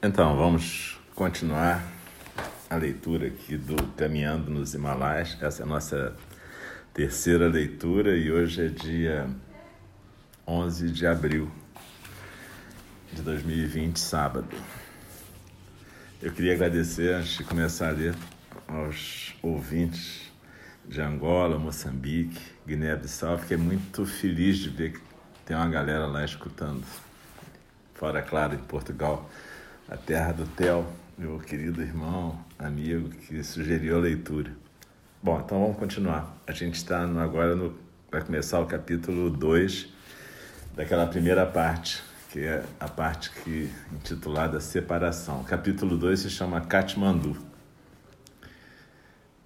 Então, vamos continuar a leitura aqui do Caminhando nos Himalaias. Essa é a nossa terceira leitura e hoje é dia 11 de abril de 2020, sábado. Eu queria agradecer, antes de começar a ler, aos ouvintes de Angola, Moçambique, Guiné-Bissau. Fiquei muito feliz de ver que tem uma galera lá escutando. Fora, claro, em Portugal a terra do Theo, meu querido irmão, amigo, que sugeriu a leitura. Bom, então vamos continuar. A gente está agora no. Vai começar o capítulo 2 daquela primeira parte, que é a parte que intitulada Separação. O capítulo 2 se chama Katmandu.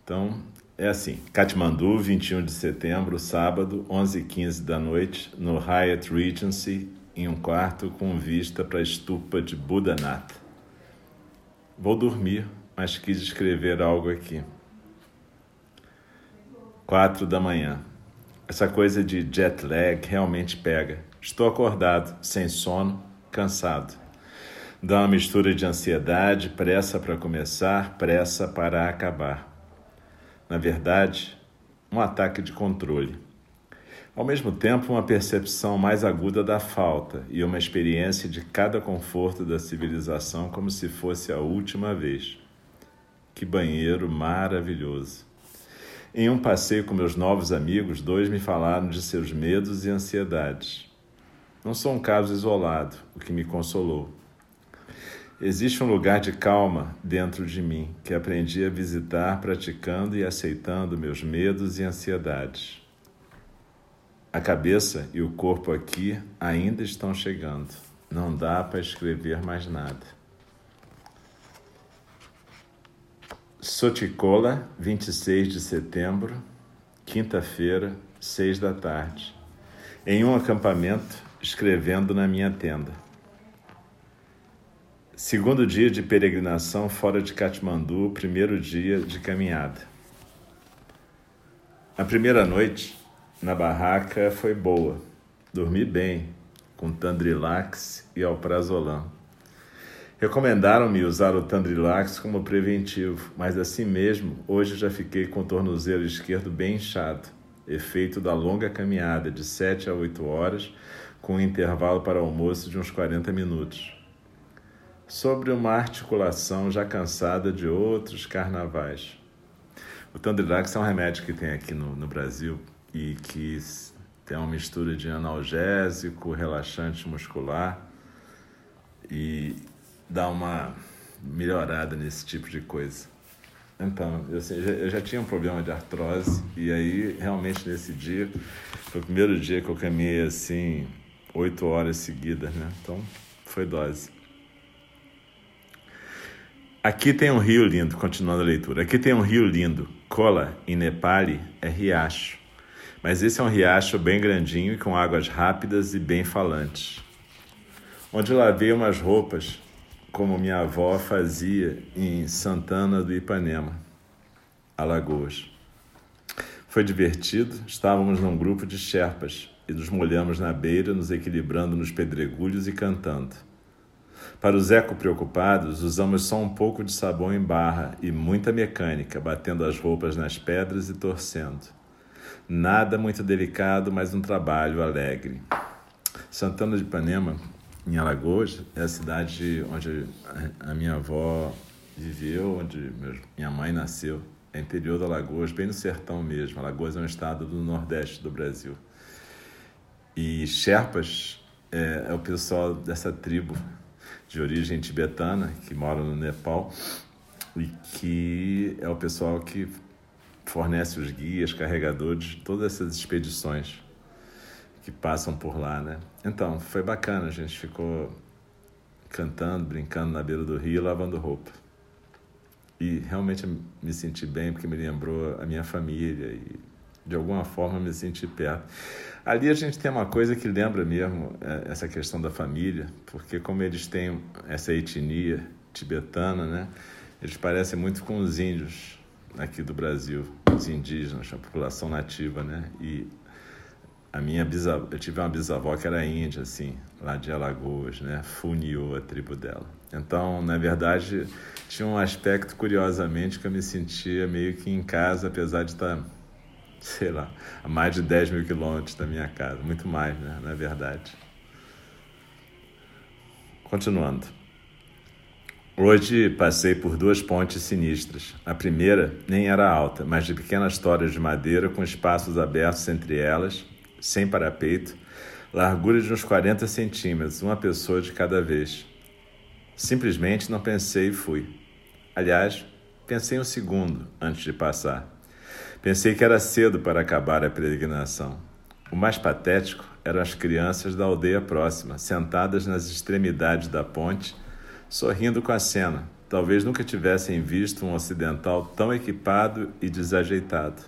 Então, é assim: Katmandu, 21 de setembro, sábado, 11h15 da noite, no Hyatt Regency, em um quarto com vista para a estupa de Buddhanath. Vou dormir, mas quis escrever algo aqui. Quatro da manhã. Essa coisa de jet lag realmente pega. Estou acordado, sem sono, cansado. Dá uma mistura de ansiedade, pressa para começar, pressa para acabar. Na verdade, um ataque de controle. Ao mesmo tempo, uma percepção mais aguda da falta e uma experiência de cada conforto da civilização como se fosse a última vez. Que banheiro maravilhoso! Em um passeio com meus novos amigos, dois me falaram de seus medos e ansiedades. Não sou um caso isolado, o que me consolou. Existe um lugar de calma dentro de mim que aprendi a visitar praticando e aceitando meus medos e ansiedades. A cabeça e o corpo aqui ainda estão chegando. Não dá para escrever mais nada. Soticola, 26 de setembro, quinta-feira, seis da tarde. Em um acampamento, escrevendo na minha tenda. Segundo dia de peregrinação fora de Katmandu, primeiro dia de caminhada. A primeira noite, na barraca foi boa. Dormi bem, com Tandrilax e Alprazolam. Recomendaram-me usar o Tandrilax como preventivo, mas assim mesmo, hoje já fiquei com o tornozelo esquerdo bem inchado, efeito da longa caminhada de 7 a 8 horas, com um intervalo para almoço de uns 40 minutos. Sobre uma articulação já cansada de outros carnavais. O Tandrilax é um remédio que tem aqui no, no Brasil e que tem uma mistura de analgésico, relaxante muscular e dá uma melhorada nesse tipo de coisa. Então, eu, eu já tinha um problema de artrose e aí realmente nesse dia foi o primeiro dia que eu caminhei assim oito horas seguidas, né? Então foi dose. Aqui tem um rio lindo, continuando a leitura. Aqui tem um rio lindo. Kola, em Nepali, é riacho. Mas esse é um riacho bem grandinho e com águas rápidas e bem falantes. Onde lavei umas roupas, como minha avó fazia em Santana do Ipanema, Alagoas. Foi divertido, estávamos num grupo de sherpas e nos molhamos na beira, nos equilibrando nos pedregulhos e cantando. Para os eco-preocupados, usamos só um pouco de sabão em barra e muita mecânica, batendo as roupas nas pedras e torcendo. Nada muito delicado, mas um trabalho alegre. Santana de Ipanema, em Alagoas, é a cidade onde a minha avó viveu, onde minha mãe nasceu. É interior da Alagoas, bem no sertão mesmo. Alagoas é um estado do nordeste do Brasil. E Sherpas é, é o pessoal dessa tribo de origem tibetana que mora no Nepal e que é o pessoal que fornece os guias, carregadores todas essas expedições que passam por lá, né? Então, foi bacana, a gente ficou cantando, brincando na beira do rio, lavando roupa. E realmente me senti bem porque me lembrou a minha família e de alguma forma me senti perto. Ali a gente tem uma coisa que lembra mesmo é, essa questão da família, porque como eles têm essa etnia tibetana, né? Eles parecem muito com os índios aqui do Brasil, os indígenas, a população nativa, né? E A minha bisavó, eu tive uma bisavó que era índia, assim, lá de Alagoas, né? Funiô, a tribo dela. Então, na verdade, tinha um aspecto, curiosamente, que eu me sentia meio que em casa, apesar de estar, sei lá, a mais de 10 mil quilômetros da minha casa. Muito mais, né? Na verdade. Continuando. Hoje passei por duas pontes sinistras. A primeira nem era alta, mas de pequenas toras de madeira com espaços abertos entre elas, sem parapeito, largura de uns 40 centímetros, uma pessoa de cada vez. Simplesmente não pensei e fui. Aliás, pensei um segundo antes de passar. Pensei que era cedo para acabar a peregrinação. O mais patético eram as crianças da aldeia próxima, sentadas nas extremidades da ponte sorrindo com a cena. Talvez nunca tivessem visto um ocidental tão equipado e desajeitado.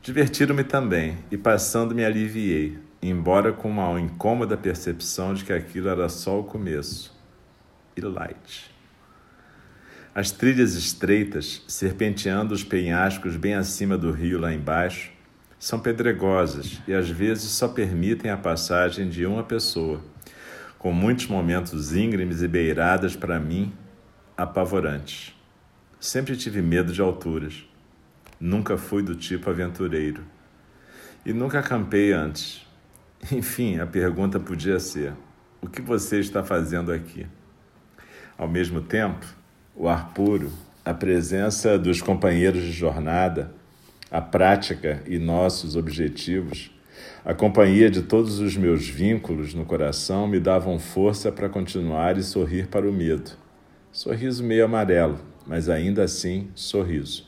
Divertiram-me também e, passando, me aliviei, embora com uma incômoda percepção de que aquilo era só o começo. E light. As trilhas estreitas, serpenteando os penhascos bem acima do rio lá embaixo, são pedregosas e às vezes só permitem a passagem de uma pessoa com muitos momentos íngremes e beiradas para mim apavorantes. Sempre tive medo de alturas. Nunca fui do tipo aventureiro. E nunca acampei antes. Enfim, a pergunta podia ser: o que você está fazendo aqui? Ao mesmo tempo, o ar puro, a presença dos companheiros de jornada, a prática e nossos objetivos a companhia de todos os meus vínculos no coração me davam força para continuar e sorrir para o medo. Sorriso meio amarelo, mas ainda assim sorriso.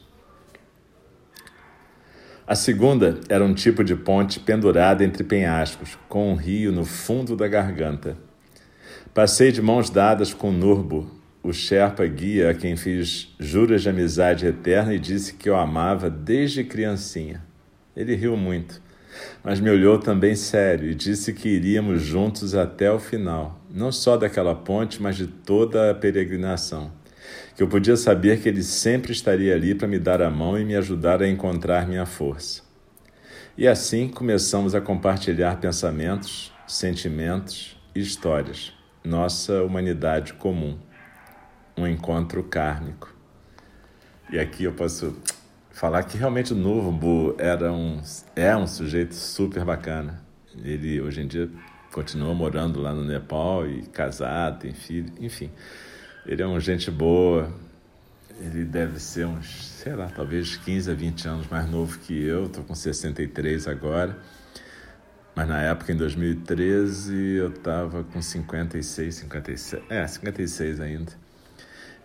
A segunda era um tipo de ponte pendurada entre penhascos, com um rio no fundo da garganta. Passei de mãos dadas com Nurbo, o Sherpa guia a quem fiz juras de amizade eterna e disse que eu amava desde criancinha. Ele riu muito mas me olhou também sério e disse que iríamos juntos até o final, não só daquela ponte, mas de toda a peregrinação. Que eu podia saber que ele sempre estaria ali para me dar a mão e me ajudar a encontrar minha força. E assim começamos a compartilhar pensamentos, sentimentos e histórias, nossa humanidade comum, um encontro kármico. E aqui eu posso falar que realmente o Novo era um, é um sujeito super bacana. Ele hoje em dia continua morando lá no Nepal e casado, tem filho, enfim. Ele é um gente boa. Ele deve ser uns, sei lá, talvez 15 a 20 anos mais novo que eu. Estou com 63 agora. Mas na época, em 2013, eu estava com 56, 56. É, 56 ainda.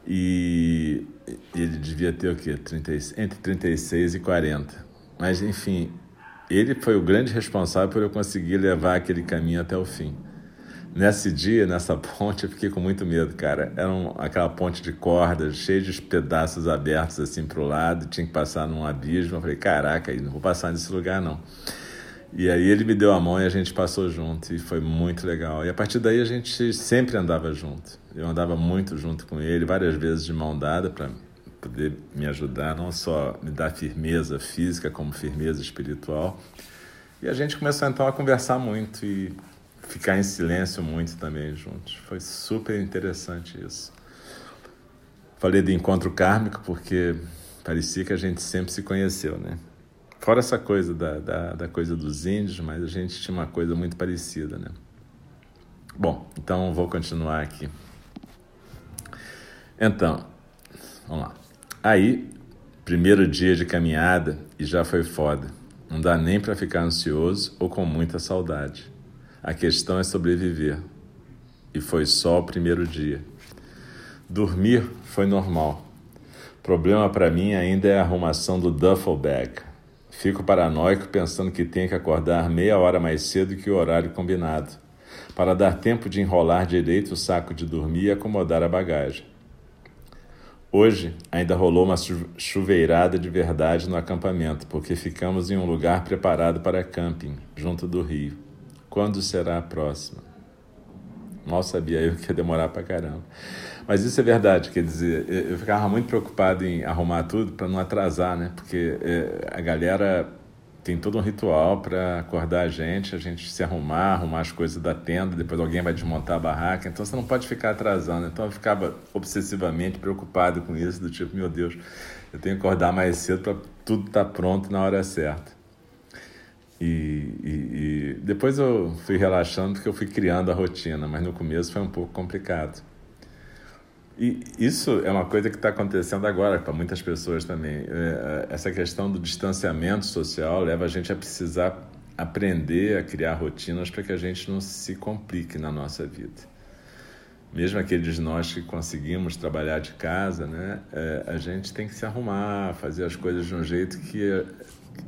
E ele devia ter o quê? 30, entre 36 e 40. Mas, enfim, ele foi o grande responsável por eu conseguir levar aquele caminho até o fim. Nesse dia, nessa ponte, eu fiquei com muito medo, cara. Era um, aquela ponte de cordas, cheia de pedaços abertos assim para o lado, tinha que passar num abismo. Eu falei, caraca, não vou passar nesse lugar não. E aí ele me deu a mão e a gente passou junto e foi muito legal. E a partir daí a gente sempre andava junto. Eu andava muito junto com ele, várias vezes de mão dada para poder me ajudar, não só me dar firmeza física, como firmeza espiritual. E a gente começou então a conversar muito e ficar em silêncio muito também juntos. Foi super interessante isso. Falei de encontro kármico porque parecia que a gente sempre se conheceu, né? Fora essa coisa da, da, da, coisa dos índios, mas a gente tinha uma coisa muito parecida, né? Bom, então vou continuar aqui. Então, vamos lá. Aí, primeiro dia de caminhada e já foi foda. Não dá nem para ficar ansioso ou com muita saudade. A questão é sobreviver. E foi só o primeiro dia. Dormir foi normal. Problema para mim ainda é a arrumação do duffel bag Fico paranoico pensando que tenho que acordar meia hora mais cedo que o horário combinado, para dar tempo de enrolar direito o saco de dormir e acomodar a bagagem. Hoje ainda rolou uma chuveirada de verdade no acampamento, porque ficamos em um lugar preparado para camping, junto do rio. Quando será a próxima? Mal sabia eu que ia demorar pra caramba. Mas isso é verdade, quer dizer, eu ficava muito preocupado em arrumar tudo para não atrasar, né? Porque é, a galera tem todo um ritual para acordar a gente, a gente se arrumar, arrumar as coisas da tenda, depois alguém vai desmontar a barraca, então você não pode ficar atrasando. Então eu ficava obsessivamente preocupado com isso, do tipo, meu Deus, eu tenho que acordar mais cedo para tudo estar tá pronto na hora certa. E, e, depois eu fui relaxando porque eu fui criando a rotina, mas no começo foi um pouco complicado. E isso é uma coisa que está acontecendo agora para muitas pessoas também. É, essa questão do distanciamento social leva a gente a precisar aprender a criar rotinas para que a gente não se complique na nossa vida. Mesmo aqueles nós que conseguimos trabalhar de casa, né, é, a gente tem que se arrumar, fazer as coisas de um jeito que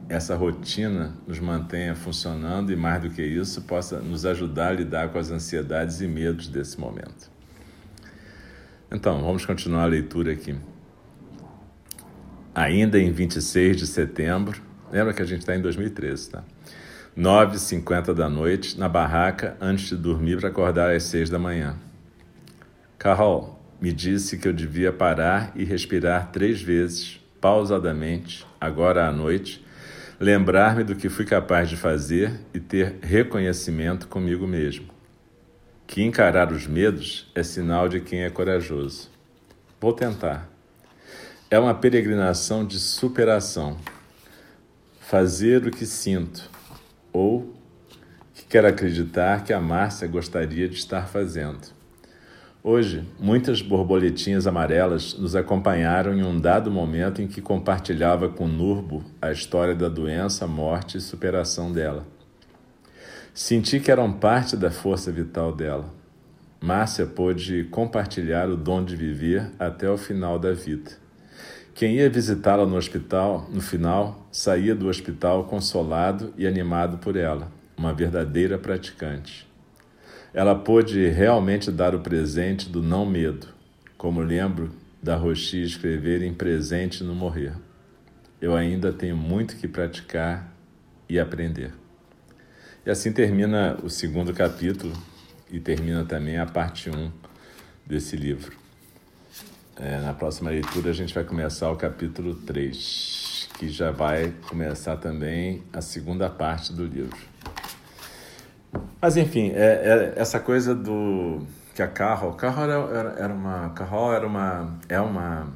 essa rotina nos mantenha funcionando e, mais do que isso, possa nos ajudar a lidar com as ansiedades e medos desse momento. Então, vamos continuar a leitura aqui. Ainda em 26 de setembro, lembra que a gente está em 2013, tá? 9h50 da noite, na barraca, antes de dormir para acordar às 6 da manhã. Carol me disse que eu devia parar e respirar três vezes, pausadamente, agora à noite, lembrar-me do que fui capaz de fazer e ter reconhecimento comigo mesmo que encarar os medos é sinal de quem é corajoso. Vou tentar. É uma peregrinação de superação. Fazer o que sinto ou que quero acreditar que a Márcia gostaria de estar fazendo. Hoje, muitas borboletinhas amarelas nos acompanharam em um dado momento em que compartilhava com Nurbo a história da doença, morte e superação dela. Senti que eram parte da força vital dela. Márcia pôde compartilhar o dom de viver até o final da vida. Quem ia visitá-la no hospital, no final, saía do hospital consolado e animado por ela, uma verdadeira praticante. Ela pôde realmente dar o presente do não medo, como lembro da Rochi escrever em Presente no Morrer. Eu ainda tenho muito que praticar e aprender. E assim termina o segundo capítulo e termina também a parte 1 desse livro. É, na próxima leitura a gente vai começar o capítulo 3, que já vai começar também a segunda parte do livro. Mas enfim, é, é essa coisa do que a Carol, Carol era, era, uma, Carol era uma, é uma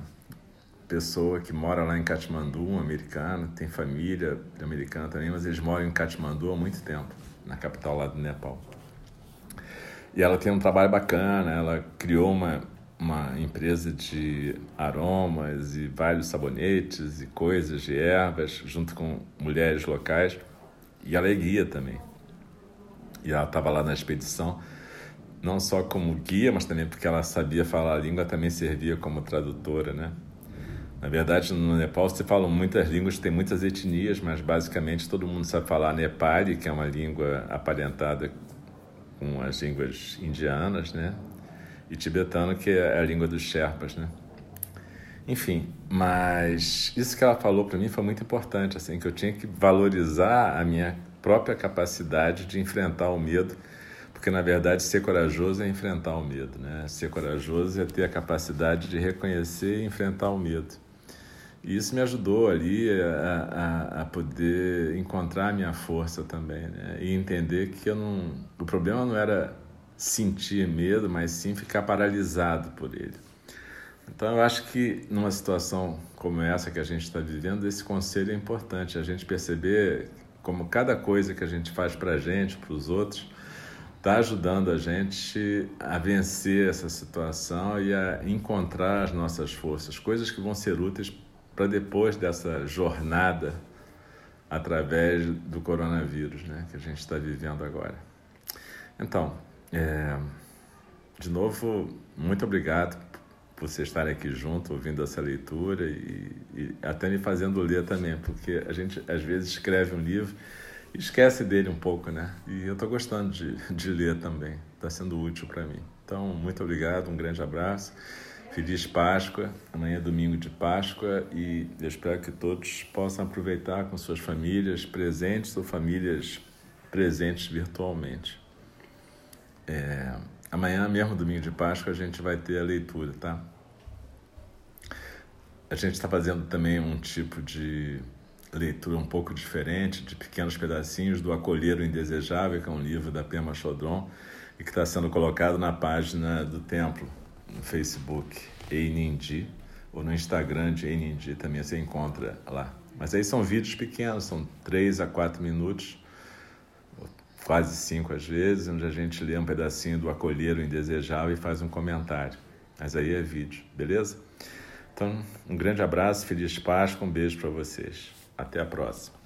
pessoa que mora lá em Katmandu, um americano, tem família americana também, mas eles moram em Katmandu há muito tempo, na capital lá do Nepal. E ela tem um trabalho bacana, ela criou uma, uma empresa de aromas e vários sabonetes e coisas de ervas, junto com mulheres locais, e ela é guia também. E ela estava lá na expedição, não só como guia, mas também porque ela sabia falar a língua, também servia como tradutora, né? Na verdade, no Nepal se falam muitas línguas, tem muitas etnias, mas basicamente todo mundo sabe falar Nepali, que é uma língua aparentada com as línguas indianas, né? E tibetano, que é a língua dos Sherpas, né? Enfim, mas isso que ela falou para mim foi muito importante, assim, que eu tinha que valorizar a minha própria capacidade de enfrentar o medo, porque na verdade ser corajoso é enfrentar o medo, né? Ser corajoso é ter a capacidade de reconhecer e enfrentar o medo. E isso me ajudou ali a, a, a, poder encontrar a minha força também, né? E entender que eu não, o problema não era sentir medo, mas sim ficar paralisado por ele. Então eu acho que numa situação como essa que a gente está vivendo, esse conselho é importante, a gente perceber como cada coisa que a gente faz para a gente, para os outros, está ajudando a gente a vencer essa situação e a encontrar as nossas forças, coisas que vão ser úteis para depois dessa jornada através do coronavírus, né, que a gente está vivendo agora. Então, é, de novo, muito obrigado você estar aqui junto, ouvindo essa leitura e, e, até me fazendo ler também, porque a gente às vezes escreve um livro e esquece dele um pouco, né? E eu estou gostando de, de ler também, está sendo útil para mim. Então, muito obrigado, um grande abraço. Feliz Páscoa, amanhã é domingo de Páscoa e eu espero que todos possam aproveitar com suas famílias presentes ou famílias presentes virtualmente. É, amanhã, mesmo domingo de Páscoa, a gente vai ter a leitura, tá? A gente está fazendo também um tipo de leitura um pouco diferente, de pequenos pedacinhos do Acolher o Indesejável, que é um livro da Pema Chodron e que está sendo colocado na página do templo, no Facebook, Einindi, ou no Instagram de Einindi, também você encontra lá. Mas aí são vídeos pequenos, são três a quatro minutos, quase cinco às vezes, onde a gente lê um pedacinho do Acolher o Indesejável e faz um comentário. Mas aí é vídeo, beleza? Então, um grande abraço, feliz Páscoa, um beijo para vocês. Até a próxima.